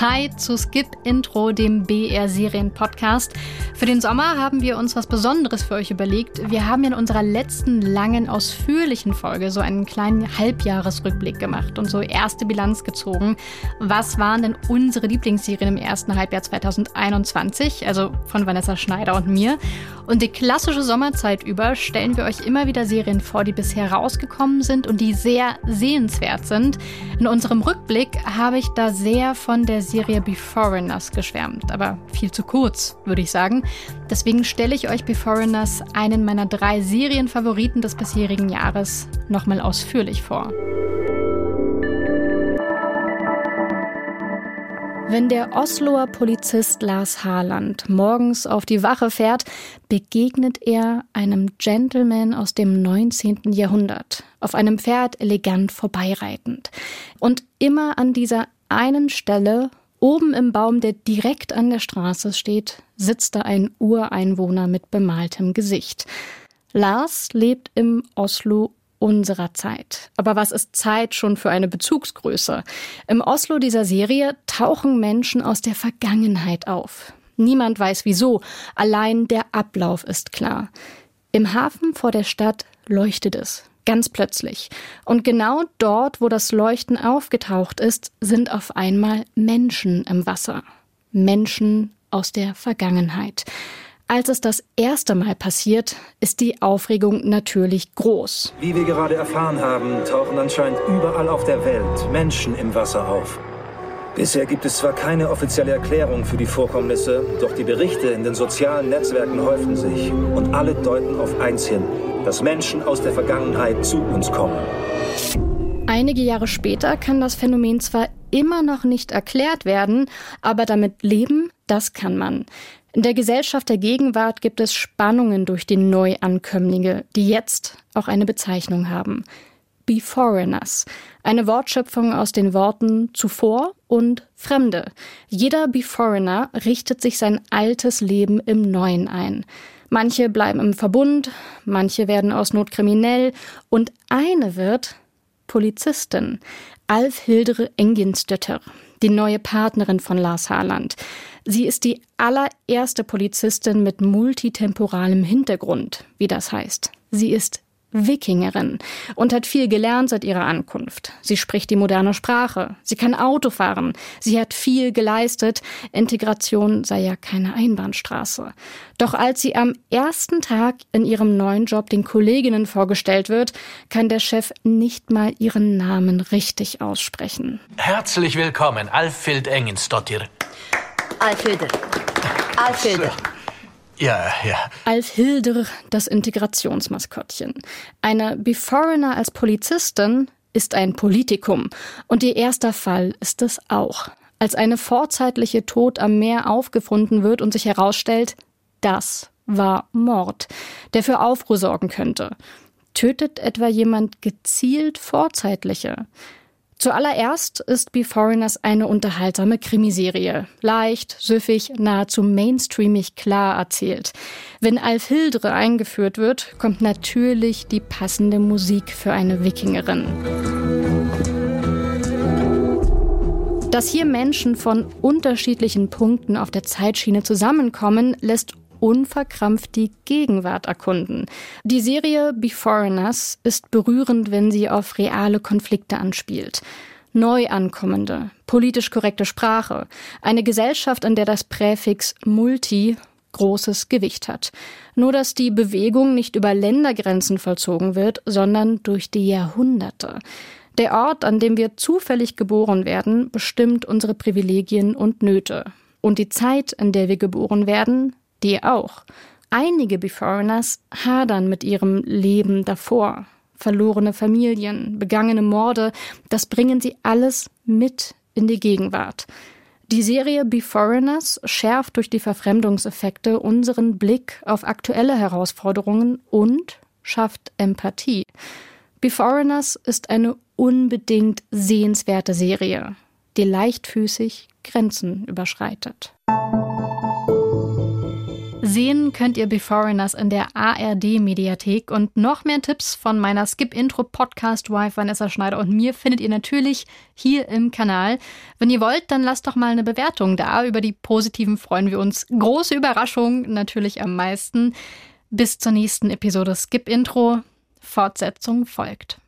Hi zu Skip Intro, dem BR Serien Podcast. Für den Sommer haben wir uns was Besonderes für euch überlegt. Wir haben in unserer letzten langen, ausführlichen Folge so einen kleinen Halbjahresrückblick gemacht und so erste Bilanz gezogen. Was waren denn unsere Lieblingsserien im ersten Halbjahr 2021? Also von Vanessa Schneider und mir. Und die klassische Sommerzeit über stellen wir euch immer wieder Serien vor, die bisher rausgekommen sind und die sehr sehenswert sind. In unserem Rückblick habe ich da sehr von der Serie Beforeigners geschwärmt, aber viel zu kurz, würde ich sagen. Deswegen stelle ich euch Beforeigners, einen meiner drei Serienfavoriten des bisherigen Jahres, nochmal ausführlich vor. Wenn der Osloer Polizist Lars Harland morgens auf die Wache fährt, begegnet er einem Gentleman aus dem 19. Jahrhundert, auf einem Pferd elegant vorbeireitend. Und immer an dieser einen Stelle, oben im Baum, der direkt an der Straße steht, sitzt da ein Ureinwohner mit bemaltem Gesicht. Lars lebt im Oslo unserer Zeit. Aber was ist Zeit schon für eine Bezugsgröße? Im Oslo dieser Serie tauchen Menschen aus der Vergangenheit auf. Niemand weiß wieso, allein der Ablauf ist klar. Im Hafen vor der Stadt leuchtet es, ganz plötzlich. Und genau dort, wo das Leuchten aufgetaucht ist, sind auf einmal Menschen im Wasser. Menschen aus der Vergangenheit. Als es das erste Mal passiert, ist die Aufregung natürlich groß. Wie wir gerade erfahren haben, tauchen anscheinend überall auf der Welt Menschen im Wasser auf. Bisher gibt es zwar keine offizielle Erklärung für die Vorkommnisse, doch die Berichte in den sozialen Netzwerken häufen sich und alle deuten auf eins hin, dass Menschen aus der Vergangenheit zu uns kommen. Einige Jahre später kann das Phänomen zwar immer noch nicht erklärt werden, aber damit leben, das kann man. In der Gesellschaft der Gegenwart gibt es Spannungen durch die Neuankömmlinge, die jetzt auch eine Bezeichnung haben. Beforeigners, eine Wortschöpfung aus den Worten zuvor und Fremde. Jeder Beforeigner richtet sich sein altes Leben im Neuen ein. Manche bleiben im Verbund, manche werden aus Not kriminell und eine wird Polizistin, Alf Hildere Enginstötter, die neue Partnerin von Lars Harland. Sie ist die allererste Polizistin mit multitemporalem Hintergrund, wie das heißt. Sie ist Wikingerin und hat viel gelernt seit ihrer Ankunft. Sie spricht die moderne Sprache, sie kann Auto fahren, sie hat viel geleistet. Integration sei ja keine Einbahnstraße. Doch als sie am ersten Tag in ihrem neuen Job den Kolleginnen vorgestellt wird, kann der Chef nicht mal ihren Namen richtig aussprechen. Herzlich willkommen, Alfhild Engenstottir. Alfhilde. Alfhilde. Ja, ja. Alf Hilder, das Integrationsmaskottchen. Eine Beforeigner als Polizistin ist ein Politikum. Und ihr erster Fall ist es auch. Als eine vorzeitliche Tod am Meer aufgefunden wird und sich herausstellt, das war Mord, der für Aufruhr sorgen könnte. Tötet etwa jemand gezielt Vorzeitliche? Zuallererst ist Beforeigners eine unterhaltsame Krimiserie. Leicht, süffig, nahezu mainstreamig klar erzählt. Wenn Alf Hildre eingeführt wird, kommt natürlich die passende Musik für eine Wikingerin. Dass hier Menschen von unterschiedlichen Punkten auf der Zeitschiene zusammenkommen, lässt unverkrampft die Gegenwart erkunden. Die Serie Beforeigners ist berührend, wenn sie auf reale Konflikte anspielt. Neuankommende, politisch korrekte Sprache, eine Gesellschaft, in der das Präfix Multi großes Gewicht hat. Nur dass die Bewegung nicht über Ländergrenzen vollzogen wird, sondern durch die Jahrhunderte. Der Ort, an dem wir zufällig geboren werden, bestimmt unsere Privilegien und Nöte. Und die Zeit, in der wir geboren werden, die auch. Einige Beforeigners hadern mit ihrem Leben davor. Verlorene Familien, begangene Morde, das bringen sie alles mit in die Gegenwart. Die Serie Beforeigners schärft durch die Verfremdungseffekte unseren Blick auf aktuelle Herausforderungen und schafft Empathie. Beforeigners ist eine unbedingt sehenswerte Serie, die leichtfüßig Grenzen überschreitet. Sehen könnt ihr Beforeigners in der ARD-Mediathek und noch mehr Tipps von meiner Skip-Intro-Podcast-Wife Vanessa Schneider und mir findet ihr natürlich hier im Kanal. Wenn ihr wollt, dann lasst doch mal eine Bewertung da. Über die positiven freuen wir uns. Große Überraschung natürlich am meisten. Bis zur nächsten Episode Skip Intro. Fortsetzung folgt.